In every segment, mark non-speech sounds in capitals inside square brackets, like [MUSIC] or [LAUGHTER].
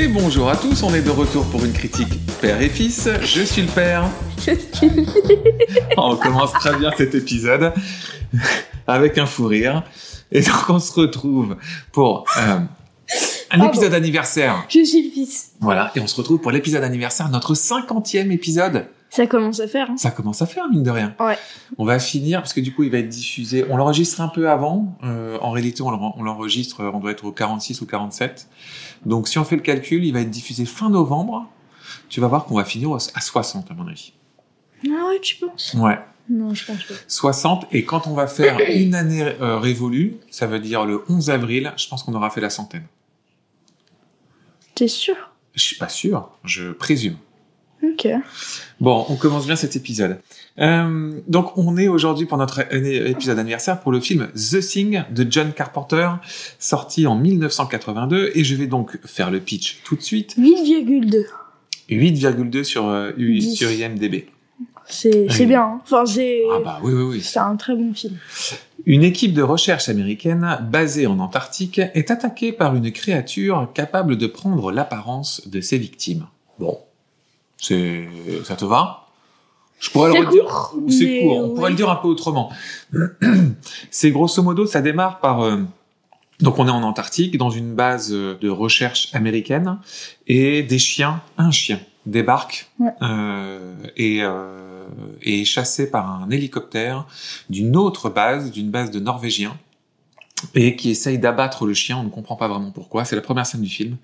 Et bonjour à tous, on est de retour pour une critique père et fils. Je suis le père. Je suis On commence très bien cet épisode avec un fou rire. Et donc on se retrouve pour euh, un Pardon. épisode anniversaire. Je suis le fils. Voilà, et on se retrouve pour l'épisode anniversaire, notre cinquantième épisode. Ça commence à faire. Hein. Ça commence à faire, mine de rien. Ouais. On va finir, parce que du coup, il va être diffusé. On l'enregistre un peu avant. Euh, en réalité, on l'en- on l'enregistre, on doit être au 46 ou 47. Donc, si on fait le calcul, il va être diffusé fin novembre. Tu vas voir qu'on va finir à 60, à mon avis. Ah ouais, tu penses? Ouais. Non, je pense pas. 60. Et quand on va faire une année euh, révolue, ça veut dire le 11 avril, je pense qu'on aura fait la centaine. T'es sûr? Je suis pas sûr, je présume. Ok. Bon, on commence bien cet épisode. Euh, donc, on est aujourd'hui pour notre épisode anniversaire pour le film The Thing de John Carpenter, sorti en 1982, et je vais donc faire le pitch tout de suite. 8,2. 8,2 sur, euh, sur IMDb. C'est Oui. bien. hein. Enfin. Ah bah oui, oui, oui. C'est un très bon film. Une équipe de recherche américaine basée en Antarctique est attaquée par une créature capable de prendre l'apparence de ses victimes. Bon, c'est ça te va? Je pourrais le redire. court, C'est court. On oui. pourrait le dire un peu autrement. [CLEARS THROAT] c'est grosso modo, ça démarre par. euh, donc on est en Antarctique, dans une base euh, de recherche américaine, et des chiens, un chien, débarque Ouais. euh, et, euh, est chassé par un hélicoptère d'une autre base, d'une base de Norvégiens, et qui essaye d'abattre le chien. On ne comprend pas vraiment pourquoi. C'est la première scène du film.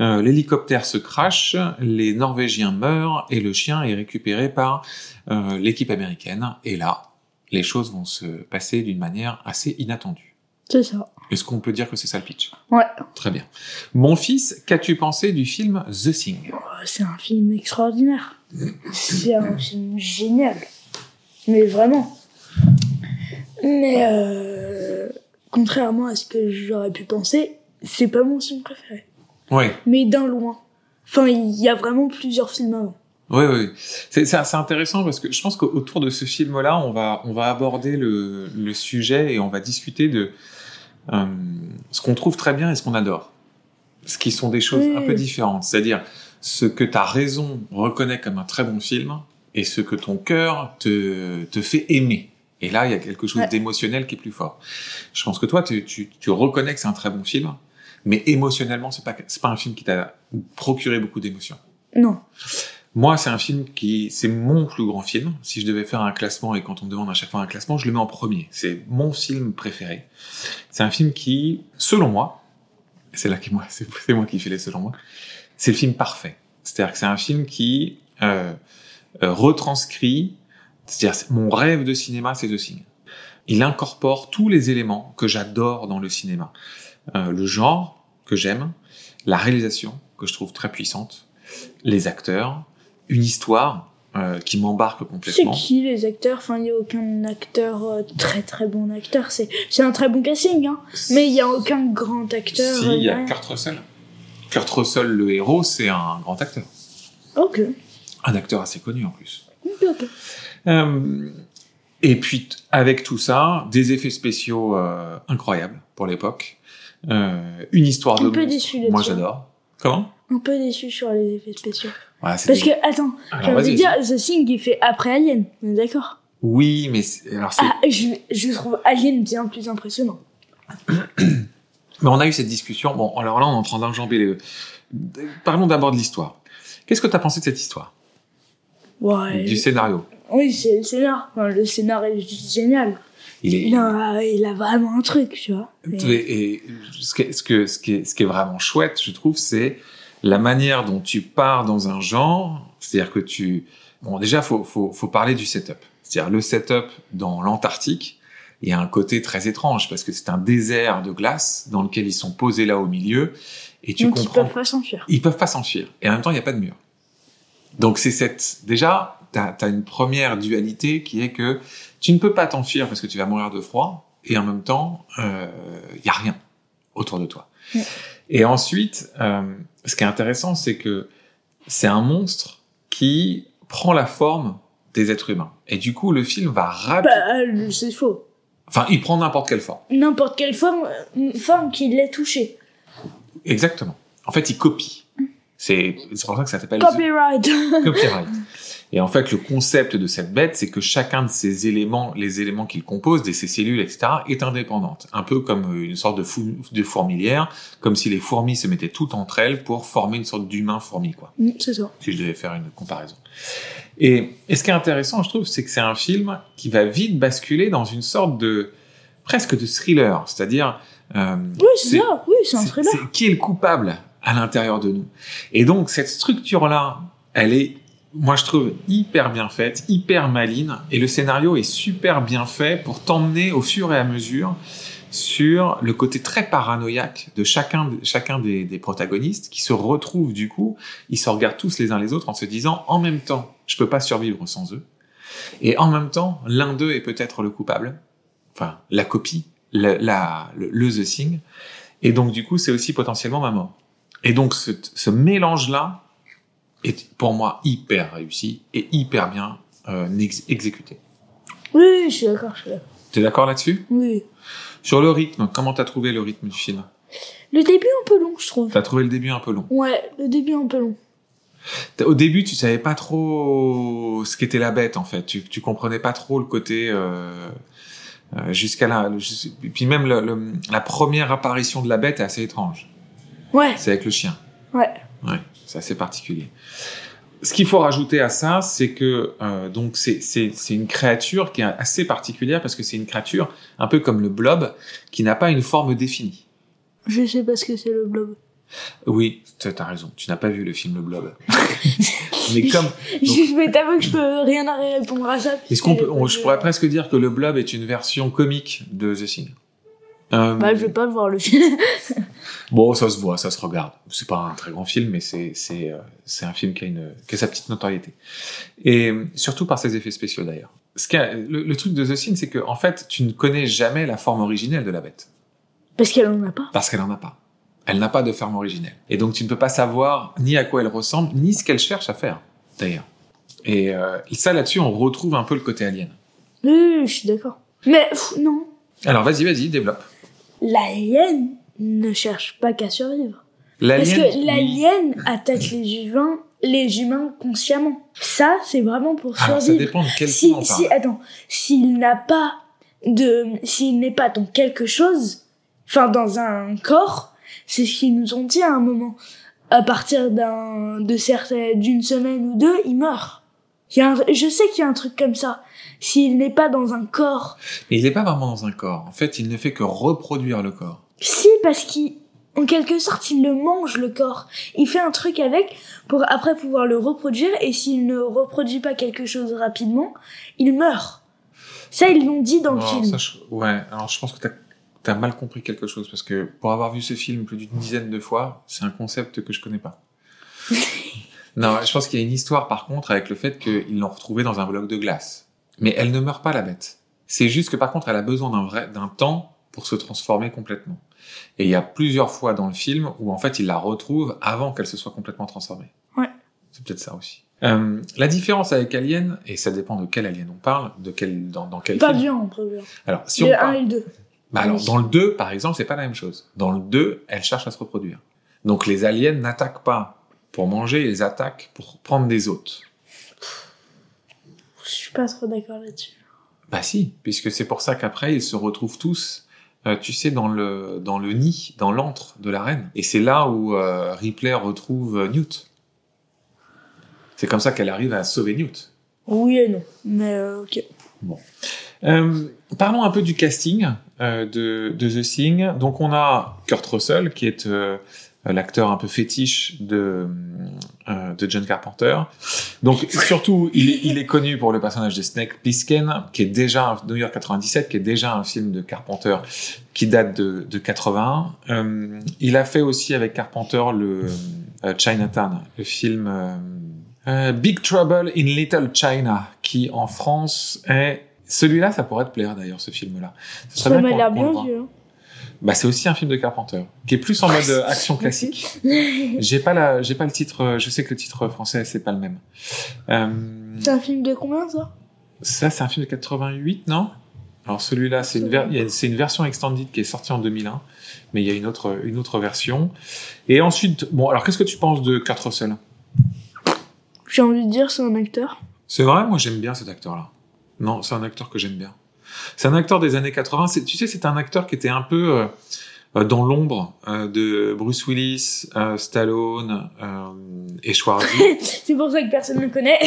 Euh, L'hélicoptère se crache, les Norvégiens meurent et le chien est récupéré par euh, l'équipe américaine. Et là, les choses vont se passer d'une manière assez inattendue. C'est ça. Est-ce qu'on peut dire que c'est ça le pitch? Ouais. Très bien. Mon fils, qu'as-tu pensé du film The Thing? Oh, C'est un film extraordinaire. C'est un film génial. Mais vraiment. Mais euh, contrairement à ce que j'aurais pu penser, c'est pas mon film préféré. Oui, Mais d'un loin. Enfin, il y a vraiment plusieurs films avant. oui, oui. C'est intéressant parce que je pense qu'autour de ce film-là, on va, on va aborder le, le sujet et on va discuter de euh, ce qu'on trouve très bien et ce qu'on adore. Ce qui sont des choses Oui. un peu différentes. C'est-à-dire ce que ta raison reconnaît comme un très bon film et ce que ton cœur te, te fait aimer. Et là, il y a quelque chose Ouais. d'émotionnel qui est plus fort. Je pense que toi, tu, tu, tu reconnais que c'est un très bon film, mais émotionnellement, c'est pas, c'est pas un film qui t'a procuré beaucoup d'émotions. Non. Moi, c'est un film qui, c'est mon plus grand film. Si je devais faire un classement et quand on me demande à chaque fois un classement, je le mets en premier. C'est mon film préféré. C'est un film qui, selon moi, c'est là que moi, c'est c'est moi qui fais les selon moi, c'est le film parfait. C'est-à-dire que c'est un film qui euh, euh, retranscrit, c'est-à-dire c'est- mon rêve de cinéma, c'est The Thing. Il incorpore tous les éléments que j'adore dans le cinéma. Euh, le genre que j'aime, la réalisation que je trouve très puissante, les acteurs, une histoire euh, qui m'embarque C'est complètement. qui les acteurs? Enfin, il n'y a aucun acteur euh, très très bon acteur. C'est c'est un très bon casting, hein. Mais il n'y a aucun grand acteur. Si, euh, il y a rien. Kurt Russell. Kurt Russell, le héros, c'est un grand acteur. Ok. Un acteur assez connu en plus. Ok, ok. Euh, et puis, avec tout ça, des effets spéciaux euh, incroyables pour l'époque. Euh, une histoire de Un peu déçu. Moi, j'adore. Comment? Un peu déçu sur les effets spéciaux. C'est Parce des- que, attends, Alors, j'ai envie de dire, The Thing, il fait après Alien. On est d'accord? Oui, mais alors c'est. ah, je, je trouve Alien bien plus impressionnant. Mais on a eu cette discussion. Bon, alors là, on est en train d'enjamber les. Parlons d'abord de l'histoire. Qu'est-ce que tu as pensé de cette histoire? Ouais. Du scénario Oui, c'est le scénar. Enfin, le scénar est juste génial. Il est. Il a, il a vraiment un truc, tu vois. Et- ce, que, ce, que, ce, qui est, ce qui est vraiment chouette, je trouve, c'est la manière dont tu pars dans un genre. C'est-à-dire que tu. Bon, déjà, faut, faut, faut parler du setup. C'est-à-dire le setup dans l'Antarctique. Il y a un côté très étrange parce que c'est un désert de glace dans lequel ils sont posés là au milieu et tu Donc ils comprends peuvent pas s'enfuir. ils peuvent pas s'enfuir. Et en même temps, il n'y a pas de mur. Donc c'est cette... Déjà, tu as, une première dualité qui est que tu ne peux pas t'enfuir parce que tu vas mourir de froid, et en même temps, il euh, y a rien autour de toi. Ouais. Et ensuite, euh, ce qui est intéressant, c'est que c'est un monstre qui prend la forme des êtres humains. Et du coup, le film va rapidement... Bah, euh, c'est faux. Enfin, il prend n'importe quelle forme. N'importe quelle forme, euh, forme qui l'ait touché. Exactement. en fait, il copie. C'est c'est pour ça que ça s'appelle Copyright. [LAUGHS] copyright. Et en fait, le concept de cette bête, c'est que chacun de ces éléments, les éléments qu'il compose, de ces cellules, etc., est indépendante. Un peu comme une sorte de, fou- de fourmilière, comme si les fourmis se mettaient toutes entre elles pour former une sorte d'humain fourmi, quoi Mm, C'est ça. si je devais faire une comparaison. Et, et ce qui est intéressant, je trouve, c'est que c'est un film qui va vite basculer dans une sorte de presque de thriller, c'est-à-dire euh, Oui, c'est ça. Oui, c'est un thriller. c'est qui est le coupable? À l'intérieur de nous. Et donc cette structure-là, elle est, moi je trouve hyper bien faite, hyper maline, et le scénario est super bien fait pour t'emmener au fur et à mesure sur le côté très paranoïaque de chacun, chacun des, protagonistes qui se retrouvent du coup, ils se regardent tous les uns les autres en se disant en même temps, je peux pas survivre sans eux, et en même temps, l'un d'eux est peut-être le coupable, enfin la copie, le, la, le The Thing, et donc du coup c'est aussi potentiellement ma mort. Et donc ce, ce mélange-là est pour moi hyper réussi et hyper bien euh, ex- exécuté. Oui, je suis d'accord, je suis d'accord. T'es d'accord là-dessus? Oui. Sur le rythme, comment t'as trouvé le rythme du film? Le début un peu long, je trouve. T'as trouvé le début un peu long? Ouais, le début un peu long. Au début, tu savais pas trop ce qu'était la bête en fait. Tu, tu comprenais pas trop le côté euh, euh, jusqu'à jus- Puis même le- le- la première apparition de la bête est assez étrange. Ouais, C'est avec le chien. ouais. Ouais, c'est assez particulier. Ce qu'il faut rajouter à ça, c'est que euh, donc c'est c'est c'est une créature qui est assez particulière parce que c'est une créature un peu comme le blob qui n'a pas une forme définie. Je sais pas ce que c'est le blob. Oui, t'as raison. Tu n'as pas vu le film Le Blob. [LAUGHS] Mais comme Je vais t'avouer que je peux rien à répondre à ça. est-ce qu'on peut, on- je pourrais presque dire que Le Blob est une version comique de The Thing. Euh, Bah, je vais pas voir le film. [LAUGHS] Bon, ça se voit, ça se regarde. C'est pas un très grand film, mais c'est c'est euh, c'est un film qui a une qui a sa petite notoriété. Et surtout par ses effets spéciaux d'ailleurs. Ce qui a- le, le truc de The Thing, c'est que en fait, tu ne connais jamais la forme originelle de la bête Parce qu'elle en a pas. parce qu'elle en a pas. Elle n'a pas de forme originelle. Et donc tu ne peux pas savoir ni à quoi elle ressemble, ni ce qu'elle cherche à faire d'ailleurs. Et, euh, et ça là-dessus, on retrouve un peu le côté alien. Oui, je suis d'accord. Mais pff, non, Alors vas-y, vas-y, développe. l'alien ne cherche pas qu'à survivre. Parce que l'alien attaque les humains, les humains consciemment. Ça, c'est vraiment pour Alors, ça survivre. dépend de quel si, on si, parle. attends, s'il n'a pas de, s'il n'est pas dans quelque chose, enfin dans un corps, c'est ce qu'ils nous ont dit à un moment. À partir d'un, de certaines, d'une semaine ou deux, il meurt. Il y a un- je sais qu'il y a un truc comme ça. S'il n'est pas dans un corps, Mais il n'est pas vraiment dans un corps. En fait, il ne fait que reproduire le corps. Si parce qu'en quelque sorte il le mange le corps. Il fait un truc avec pour après pouvoir le reproduire et s'il ne reproduit pas quelque chose rapidement, il meurt. Ça ils l'ont dit dans le film. ça, je- Ouais, alors je pense que t'as as mal compris quelque chose parce que pour avoir vu ce film plus d'une dizaine de fois, c'est un concept que je connais pas. [LAUGHS] non, je pense qu'il y a une histoire par contre avec le fait qu'ils l'ont retrouvée dans un bloc de glace. Mais elle ne meurt pas la bête. C'est juste que par contre elle a besoin d'un vrai d'un temps pour se transformer complètement. Et il y a plusieurs fois dans le film où en fait il la retrouve avant qu'elle se soit complètement transformée. Ouais. C'est peut-être ça aussi. Euh, la différence avec Alien, et ça dépend de quel Alien on parle, de quel dans, dans quel Pas film. bien, pas bien. Alors, si on le 1 parle, et le 2. bah alors, dans le 2, par exemple, c'est pas la même chose. Dans le 2, elle cherche à se reproduire. Donc, les aliens n'attaquent pas pour manger, ils attaquent pour prendre des hôtes. Je suis pas trop d'accord là-dessus. Bah si, puisque c'est pour ça qu'après, ils se retrouvent tous, euh, tu sais, dans le, dans le nid, dans l'antre de la reine. Et c'est là où euh, Ripley retrouve Newt. C'est comme ça qu'elle arrive à sauver Newt. Oui et non. Mais euh, ok. Euh, parlons un peu du casting euh, de, de The Thing. Donc on a Kurt Russell qui est euh, l'acteur un peu fétiche de, euh, de John Carpenter. Donc surtout il, est- il est connu pour le personnage de Snake Plissken qui est déjà un- New York 97 qui est déjà un film de Carpenter qui date de, de 81. Euh, il a fait aussi avec Carpenter le euh, Chinatown, le film euh, euh, Big Trouble in Little China, qui en France est celui-là, ça pourrait te plaire d'ailleurs ce film-là. Ce serait Ça bien vu. Bah c'est aussi un film de Carpenter, qui est plus en mode [LAUGHS] action classique. [LAUGHS] J'ai pas la, j'ai pas le titre. Je sais que le titre français c'est pas le même. Euh, C'est un film de combien ça? Ça c'est un film de 88, non? Alors celui-là, une, ver- c'est une version extended qui est sortie en 2001, mais il y a une autre, une autre version. Et ensuite, bon, alors qu'est-ce que tu penses de Kurt Russell? J'ai envie de dire, c'est un acteur. C'est vrai, moi j'aime bien cet acteur-là. Non, c'est un acteur que j'aime bien. C'est un acteur des années 80. C'est- Tu sais, c'est un acteur qui était un peu euh, euh, dans l'ombre euh, de Bruce Willis, euh, Stallone et Schwarzy. [LAUGHS] c'est pour ça que personne ne le connaît.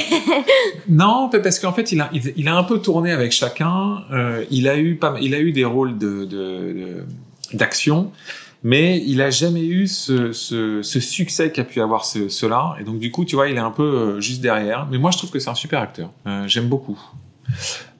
[LAUGHS] non, parce qu'en fait, il a, il, il a un peu tourné avec chacun. Il a eu pas, il a eu des rôles de, de, de- d'action, mais il a jamais eu ce, ce, ce succès qu'a pu avoir ce, cela. Et donc du coup, tu vois, il est un peu juste derrière. Mais moi, je trouve que c'est un super acteur. J'aime beaucoup.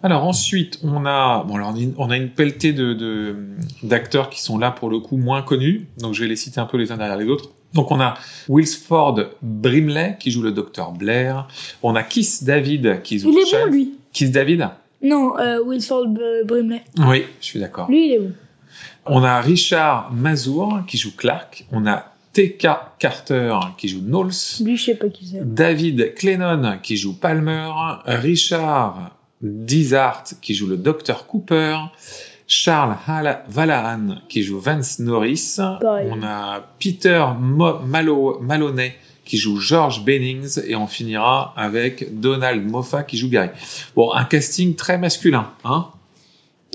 Alors ensuite, on a bon alors on a une, pelletée de d'acteurs qui sont là pour le coup moins connus. Donc je vais les citer un peu les uns derrière les autres. Donc on a Wilford Brimley qui joue le docteur Blair. On a Kiss David qui joue Il est bon, lui. Kiss David? Non, euh, Wilford B- Brimley. Oui, je suis d'accord. Lui, il est bon. On a Richard Mazur qui joue Clark. On a T.K. Carter qui joue Knowles. Lui, je sais pas qui c'est. David Clennon qui joue Palmer, Richard Dizart qui joue le Dr Cooper, Charles Hall- Vallahan qui joue Vance Norris, on a Peter Mo- Malo- Maloney qui joue George Bennings et on finira avec Donald Moffat qui joue Gary. Bon, un casting très masculin, hein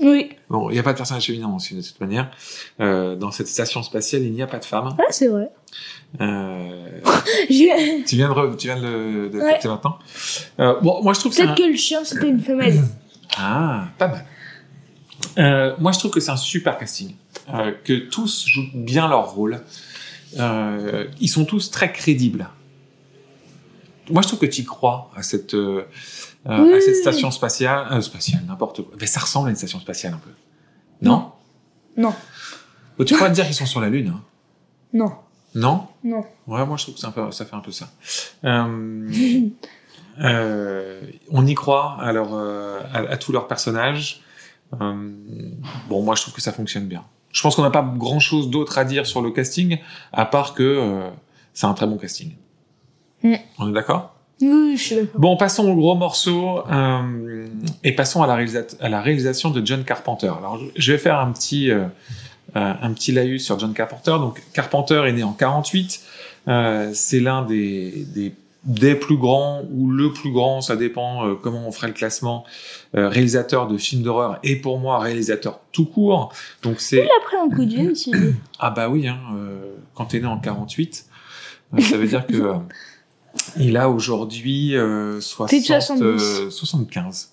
Oui. Bon, il n'y a pas de personnage féminin aussi de toute manière. Euh, dans cette station spatiale, il n'y a pas de femme. Ah, c'est vrai. Euh, [LAUGHS] J'ai- tu viens de, re- tu viens de, le- de Ouais. maintenant. Euh, bon, moi je trouve que Peut-être un... que le chien, c'était une femelle. [COUGHS] Ah, pas mal. Euh, moi je trouve que c'est un super casting. Euh, que tous jouent bien leur rôle. Euh, ils sont tous très crédibles. Moi je trouve que tu crois à cette, euh, euh, Oui. à cette station spatiale. euh, spatiale, n'importe quoi. Mais ça ressemble à une station spatiale un peu. Non, Non? Bon, Tu pourrais te dire qu'ils sont sur la Lune. Hein? Non. Non? Non. Ouais, moi je trouve que c'est un peu, ça fait un peu ça. Euh, euh, on y croit à, leur, euh, à, à tous leurs personnages. Euh, bon, moi je trouve que ça fonctionne bien. Je pense qu'on n'a pas grand chose d'autre à dire sur le casting, à part que c'est un très bon casting. Mm. On est d'accord? Oui, je suis d'accord. Bon, passons au gros morceau euh, et passons à la, à la réalisation de John Carpenter. Alors, je- vais faire un petit, euh, euh, un petit laïus sur John Carpenter. Donc, Carpenter est né en 48. Euh, c'est l'un des, des, des plus grands ou le plus grand, ça dépend euh, comment on ferait le classement, euh, réalisateur de films d'horreur et pour moi réalisateur tout court. Donc c'est Il a pris un coup de vieux aussi. lui. ah bah oui, hein, euh, quand t'es né en 48, euh, ça veut dire que euh, [LAUGHS] il a aujourd'hui euh, 60, Plus de 70. euh, 75.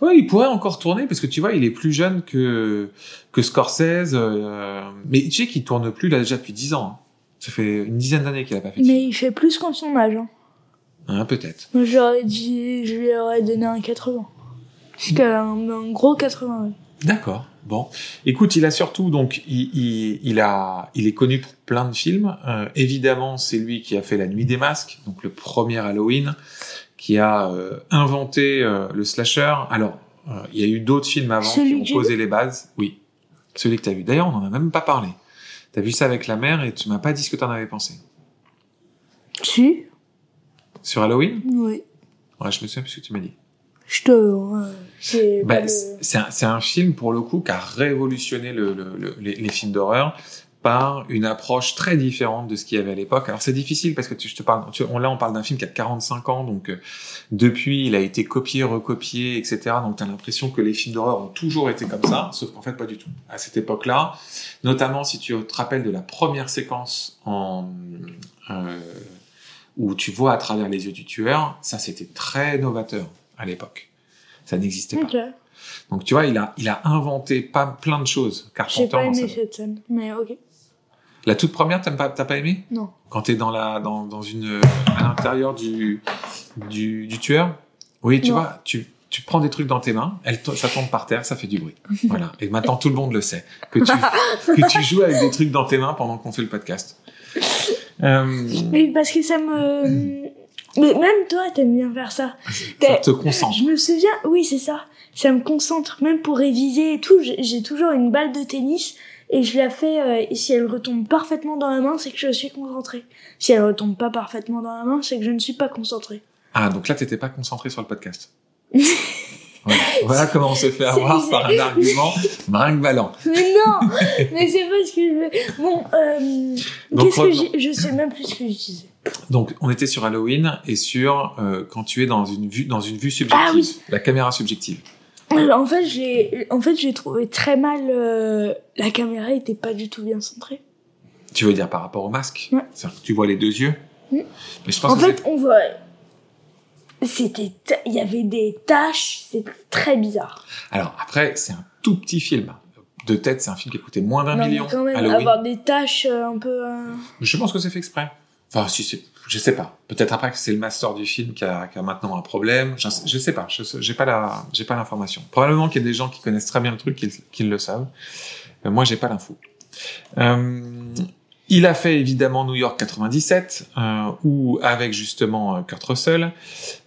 Ouais, il pourrait encore tourner parce que tu vois, il est plus jeune que que Scorsese. euh, mais tu sais qu'il tourne plus là déjà depuis 10 ans. hein. Ça fait une dizaine d'années qu'il a pas fait. Mais il fait plus qu'en son âge. Hein. Hein, peut-être. Moi, j'aurais dit, je lui aurais donné un 80. Jusqu'à un, un gros 80. ouais. D'accord. Bon, écoute, il a surtout donc il, il, il a il est connu pour plein de films. Euh, évidemment, c'est lui qui a fait La Nuit des Masques, donc le premier Halloween, qui a euh, inventé euh, le slasher. Alors, euh, il y a eu d'autres films avant Celui qui ont posé les bases. Oui, celui que tu as vu. D'ailleurs, on en a même pas parlé. T'as vu ça avec la mère et tu m'as pas dit ce que t'en avais pensé. Si Sur Halloween? Oui. Ouais, je me souviens plus ce que tu m'as dit. Je te. c'est Bah, le- c'est un, c'est un film pour le coup qui a révolutionné le, le- le- les, les films d'horreur par une approche très différente de ce qu'il y avait à l'époque. Alors c'est difficile parce que tu, je te parle, tu- on, là on parle d'un film qui a 45 ans, donc euh, depuis il a été copié, recopié, etc. Donc tu as l'impression que les films d'horreur ont toujours été comme ça, sauf qu'en fait pas du tout. À cette époque-là, notamment si tu te rappelles de la première séquence en euh, où tu vois à travers les yeux du tueur, ça c'était très novateur à l'époque. Ça n'existait pas. Donc tu vois, il a, il a inventé pas plein de choses. Carpenter. J'ai pas dans aimé sa- cette scène. Mais ok. La toute première, t'aimes pas, t'as pas aimé? Non. Quand t'es dans la, dans, dans une, à l'intérieur du, du, du tueur? Oui, tu Non. vois, tu, tu prends des trucs dans tes mains, elle, ça tombe par terre, ça fait du bruit. [LAUGHS] voilà. Et maintenant tout le monde le sait que tu, que tu joues avec des trucs dans tes mains pendant qu'on fait le podcast. Euh, Mais parce que ça me. Mais même toi, t'aimes bien faire ça. ça te concentre. Je me souviens, oui, c'est ça. Ça me concentre, même pour réviser et tout. J'ai toujours une balle de tennis et je la fais. euh, et si elle retombe parfaitement dans la main, c'est que je suis concentrée. Si elle retombe pas parfaitement dans la main, c'est que je ne suis pas concentrée. Ah, donc là, t'étais pas concentré sur le podcast. [LAUGHS] Voilà, [LAUGHS] voilà comment on se fait avoir par un argument brinque-ballant. [LAUGHS] Mais non Mais c'est pas ce que je veux. Bon, euh, qu'est-ce que Je sais même plus ce que je disais. Donc, on était sur Halloween et sur euh, quand tu es dans une vue, dans une vue subjective, Ah oui. la caméra subjective. Euh, En fait, j'ai, en fait, j'ai trouvé très mal. euh, la caméra était pas du tout bien centrée. Tu veux dire par rapport au masque? Ouais. C'est-à-dire que tu vois les deux yeux? Mais je pense En que fait, on voit. C'était, ta- il y avait des taches. C'était très bizarre. c'est- Alors après, c'est un tout petit film. De tête, c'est un film qui a coûté moins d'un Non, mais million. quand même, Halloween. avoir des taches euh, un peu. euh, Je pense que c'est fait exprès. Enfin, si c'est, je sais pas. Peut-être après que c'est le master du film qui a, qui a maintenant un problème. Je, sais- je sais pas. J'ai pas la, j'ai pas l'information. Probablement qu'il y a des gens qui connaissent très bien le truc, qui, qui le savent. Euh, moi, j'ai pas l'info. Euh, il a fait évidemment New York 97, euh, où avec justement euh, Kurt Russell,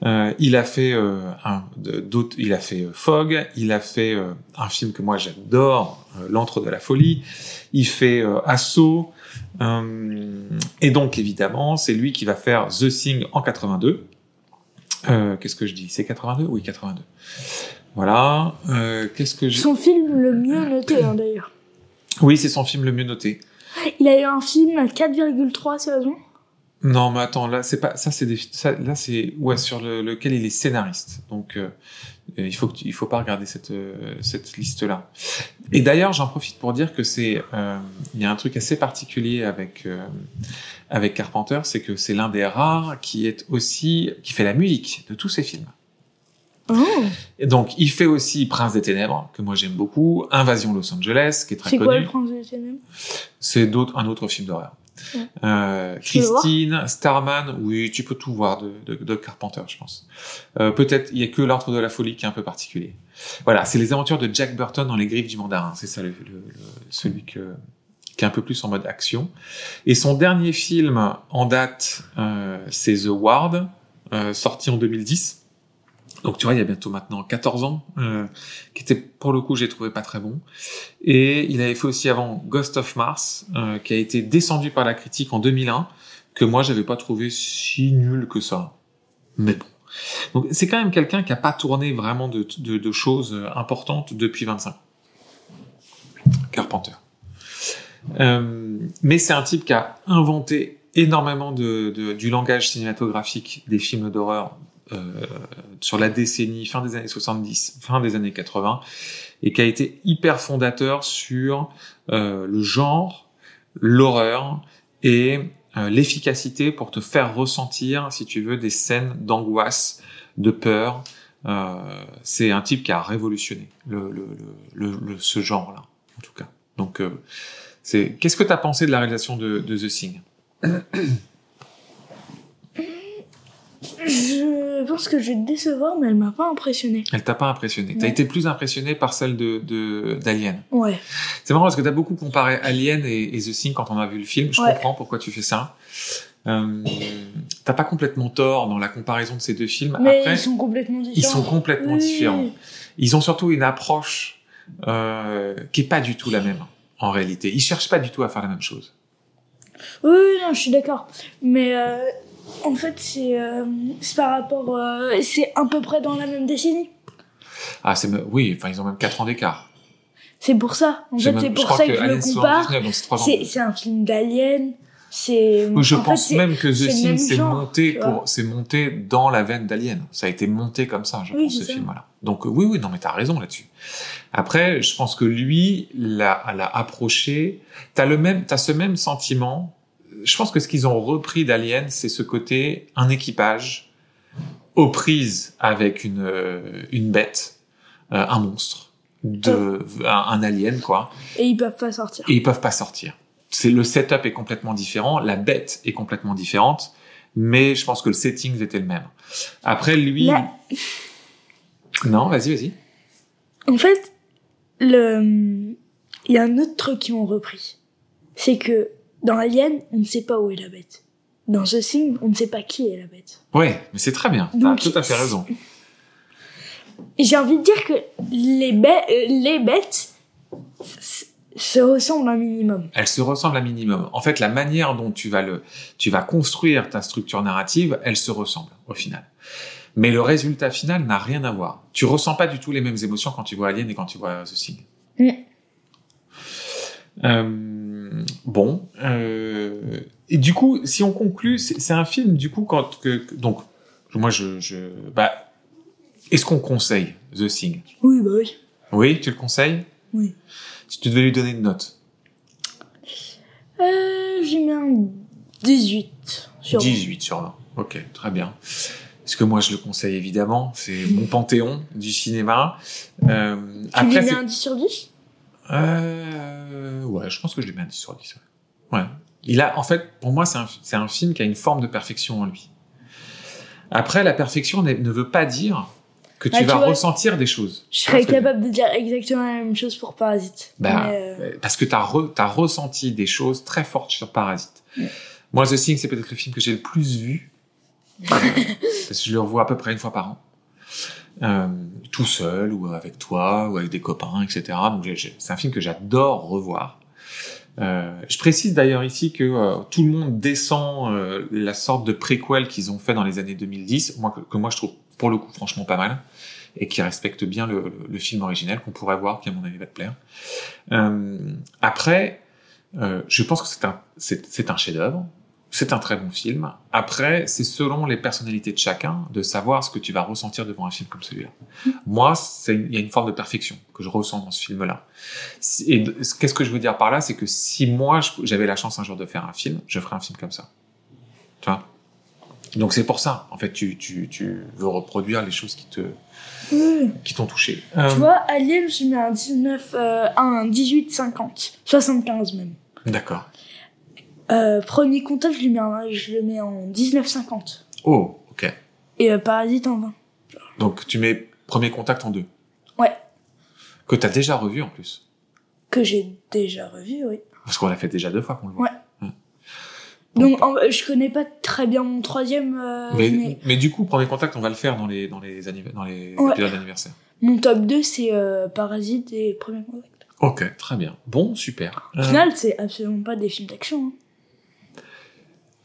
euh, il a fait euh, un, d'autres, il a fait euh, Fog, il a fait euh, un film que moi j'adore, L'antre de la folie. Il fait euh, Assaut, euh, et donc évidemment, c'est lui qui va faire The Thing en 82. Euh, Qu'est-ce que je dis? C'est 82 Oui, 82. Voilà. Euh, Qu'est-ce que je... Son film le mieux noté, hein, d'ailleurs. Oui, c'est son film le mieux noté. Il a eu un film à 4,3 sur raison. Non, mais attends, là, c'est pas ça, c'est des, ça, là, c'est ouais sur le, lequel il est scénariste. Donc, euh, euh, il faut il faut pas regarder cette euh, cette liste là. Et d'ailleurs, j'en profite pour dire que c'est euh, il y a un truc assez particulier avec euh, avec Carpenter, c'est que c'est l'un des rares qui est aussi qui fait la musique de tous ses films. Oh. Et donc, il fait aussi Prince des Ténèbres, que moi j'aime beaucoup, Invasion Los Angeles, qui est très C'est quoi connu. le prince des ténèbres? C'est un autre film d'horreur. Ouais. Euh, Christine, Starman, oui, tu peux tout voir de, de, de Carpenter, je pense. Euh, Peut-être, il y a que l'ordre de la folie qui est un peu particulier. Voilà, c'est les aventures de Jack Burton dans les griffes du mandarin. C'est ça, le, le- le- celui que, qui est un peu plus en mode action. Et son dernier film en date, euh, c'est The Ward, euh, sorti en 2010. Donc tu vois, il y a bientôt maintenant 14 ans, euh, qui était pour le coup, j'ai trouvé pas très bon. Et il avait fait aussi avant Ghost of Mars, euh, qui a été descendu par la critique en 2001, que moi j'avais pas trouvé si nul que ça. Mais bon. Donc c'est quand même quelqu'un qui a pas tourné vraiment de, de, de choses euh, importantes depuis 25 ans. Carpenter. Euh, mais c'est un type qui a inventé énormément de, de- du langage cinématographique des films d'horreur sur la décennie fin des années 70, fin des années 80, et qui a été hyper fondateur sur euh, le genre, l'horreur et euh, l'efficacité pour te faire ressentir, si tu veux, des scènes d'angoisse, de peur. Euh, c'est un type qui a révolutionné le, le, le- le- ce genre-là, en tout cas. Donc, euh, c'est. Qu'est-ce que tu as pensé de la réalisation de, de The Thing [CLEARS THROAT] Je pense que je vais te décevoir, mais elle m'a pas impressionné. Elle t'a pas impressionné. T'as Non. été plus impressionné par celle de de- d'Alien. Ouais. C'est marrant parce que t'as beaucoup comparé Alien et, et The Thing quand on a vu le film. Je Ouais. comprends pourquoi tu fais ça. Euh, t'as pas complètement tort dans la comparaison de ces deux films. Mais Après, ils sont complètement différents. ils sont complètement Oui. différents. Ils ont surtout une approche euh, qui est pas du tout la même en réalité. Ils cherchent pas du tout à faire la même chose. Oui, oui, non, je suis d'accord. Mais euh, en fait, c'est euh, par rapport. euh, c'est à peu près dans la même décennie. Ah, c'est oui, enfin ils ont même 4 ans d'écart. C'est pour ça. En fait, c'est pour ça que, que je le compare. 79, donc c'est 3 ans. C'est c'est un film d'Alien. C'est. Je en pense même que The Thing c'est genre, monté pour c'est monté dans la veine d'Alien. Ça a été monté comme ça, je Oui, pense ce ça. film-là. Donc euh, oui, oui, non, mais t'as raison là-dessus. Après, je pense que lui l'a l'a approché. T'as le même, t'as ce même sentiment. Je pense que ce qu'ils ont repris d'Alien, c'est ce côté un équipage aux prises avec une euh, une bête, euh, un monstre, de un, un alien quoi Et ils peuvent pas sortir. et ils peuvent pas sortir. C'est le setup est complètement différent, la bête est complètement différente, mais je pense que le setting était le même. Après lui, [LAUGHS] non, vas-y, vas-y. En fait, le... il y a un autre truc qu'ils ont repris. C'est que dans Alien, on ne sait pas où est la bête. Dans The Thing, on ne sait pas qui est la bête. Ouais, mais c'est très bien. T'as tout à fait raison. Et [LAUGHS] J'ai envie de dire que les, euh, les bêtes se ressemblent un minimum. Elle se ressemble à minimum. En fait, la manière dont tu vas le, tu vas construire ta structure narrative, elle se ressemble au final. Mais le résultat final n'a rien à voir. Tu ressens pas du tout les mêmes émotions quand tu vois Alien et quand tu vois The Thing. Mm. Euh, bon, euh, et du coup, si on conclut, c'est un film du coup quand que, donc moi je, je bah est-ce qu'on conseille The Thing? Oui, bah oui. Oui, tu le conseilles? Oui. Si tu devais lui donner une note, Euh, j'ai mis un 18 sur 18 sur 20. Ok, très bien. Parce que moi je le conseille évidemment, c'est mon panthéon du cinéma. Euh, Tu après, lui mets un 10 sur 10 Euh, ouais, je pense que je lui mets un 10 sur 10. Ouais. Ouais. Il a, en fait, pour moi, c'est un, un film qui a une forme de perfection en lui. Après, la perfection ne veut pas dire que tu Ah, tu vas vois, ressentir des choses. Je serais capable de dire exactement la même chose pour Parasite. Bah, euh, Parce que tu as, ressenti des choses très fortes sur Parasite. Moi, The Thing, c'est peut-être le film que j'ai le plus vu. [LAUGHS] Parce que je le revois à peu près une fois par an. Euh, tout seul, ou avec toi, ou avec des copains, etc. Donc, c'est un film que j'adore revoir. Euh, je précise d'ailleurs ici que euh, tout le monde descend euh, la sorte de préquel qu'ils ont fait dans les années 2010, moi, que, que moi je trouve pour le coup franchement pas mal, et qui respecte bien le, le- film originel qu'on pourrait voir, qui à mon avis va te plaire. Euh, après, euh, je pense que c'est un, c'est un chef-d'œuvre, c'est un très bon film. Après, c'est selon les personnalités de chacun de savoir ce que tu vas ressentir devant un film comme celui-là. Moi, c'est, il y a une forme de perfection que je ressens dans ce film-là. Et qu'est-ce que je veux dire par là, c'est que si moi j'avais la chance un jour de faire un film, je ferais un film comme ça. Tu vois? Donc c'est pour ça, en fait, tu, tu, tu veux reproduire les choses qui te qui t'ont touché. Euh, Tu vois, Alien, je mets un 19, euh, un 18-50. 75 même. D'accord. Euh, premier contact, je, lui mets un- je le mets en 19-50. Oh, ok. Et euh, Parasite en 20. Donc tu mets premier contact en deux. Ouais. Que t'as déjà revu en plus. Que j'ai déjà revu, oui. Parce qu'on l'a fait déjà deux fois qu'on le voit. Ouais. Hum. Donc, en- je connais pas très bien mon troisième, euh, Mais, mais... mais du coup, premier contact, on va le faire dans les, dans les, dans les Ouais. épisodes d'anniversaire. mon top 2, c'est Parasite et Premier Contact. Ok, très bien. Bon, super. Au final, c'est absolument pas des films d'action. hein.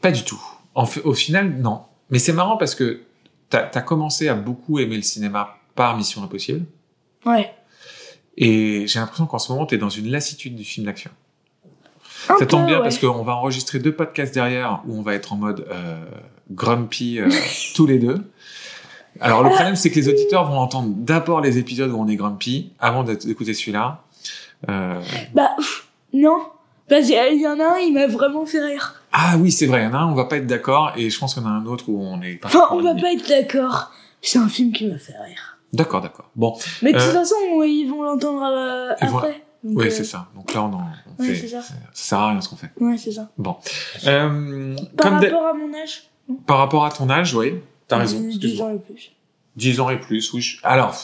Pas du tout. En fait, au final, non. Mais c'est marrant parce que t'as as commencé à beaucoup aimer le cinéma par Mission Impossible. Ouais. Et j'ai l'impression qu'en ce moment, t'es dans une lassitude du film d'action. Un Ça tombe peu, bien ouais. parce qu'on va enregistrer deux podcasts derrière où on va être en mode euh, grumpy euh, [LAUGHS] tous les deux. Alors le problème c'est que les auditeurs vont entendre d'abord les épisodes où on est grumpy avant d'écouter celui-là. Euh, Bah, non. Parce qu'il y en a un, il m'a vraiment fait rire. Ah oui c'est vrai, il y en a un on va pas être d'accord et je pense qu'il y en a un autre où on est pas. Enfin, on va pas être d'accord. C'est un film qui m'a fait rire. D'accord d'accord. Bon Mais de toute Euh, façon, ils vont l'entendre euh, après. Donc, oui euh, c'est ça. Donc là on en on Ouais, fait. c'est ça. Ça sert à rien ce qu'on fait. Ouais, c'est ça. Bon. Euh, Par rapport à mon âge, par rapport à ton âge, oui. T'as raison. euh, 10 excuse-moi. ans et plus. 10 ans et plus, oui. je- Alors,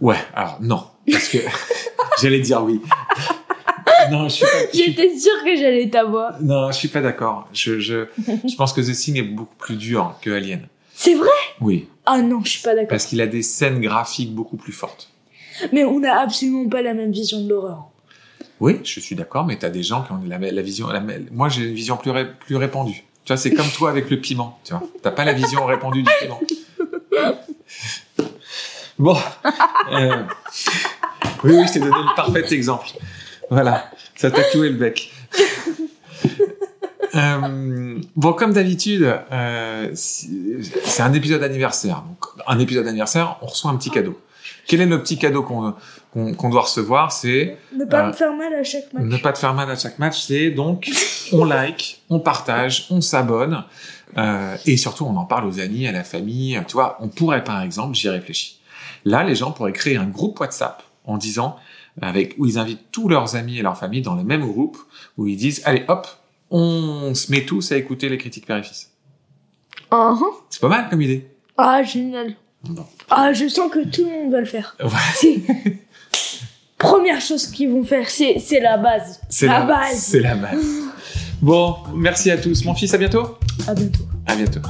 ouais, alors non, parce que [LAUGHS] j'allais dire oui. [LAUGHS] Non, je suis pas, je suis- J'étais sûre que j'allais t'avoir. non, je suis pas d'accord. Je, je, je pense que The Thing est beaucoup plus dur que Alien. C'est vrai? Oui, Ah non, je suis pas d'accord. parce qu'il a des scènes graphiques beaucoup plus fortes. Mais on a absolument pas la même vision de l'horreur. Oui, je suis d'accord, mais t'as des gens qui ont la, la vision. La, moi, j'ai une vision plus, ré- plus répandue. Tu vois, c'est comme toi avec le piment. Tu vois, t'as pas la vision répandue du piment. Bon. Euh, Oui, oui, je t'ai donné le parfait exemple. Voilà, ça t'a cloué le bec. [LAUGHS] Euh, bon, comme d'habitude, euh, c'est un épisode anniversaire. Donc, un épisode anniversaire, on reçoit un petit cadeau. Quel est le petit cadeau qu'on qu'on qu'on doit recevoir? C'est Ne pas Euh, me faire mal à chaque match. ne pas te faire mal à chaque match, c'est donc on like, on partage, on s'abonne euh, et surtout on en parle aux amis, à la famille. Tu vois, on pourrait par exemple, j'y réfléchis. Là, les gens pourraient créer un groupe WhatsApp en disant avec où ils invitent tous leurs amis et leurs familles dans le même groupe où ils disent allez hop, on se met tous à écouter les critiques père et fils. Ah, ah. C'est pas mal comme idée. Ah, génial. Bon. Ah, je sens que tout le monde va le faire. [LAUGHS] Première chose qu'ils vont faire, c'est, c'est la base. C'est la la, base. c'est la base. Bon, merci à tous. Mon fils, à bientôt. À bientôt. À bientôt.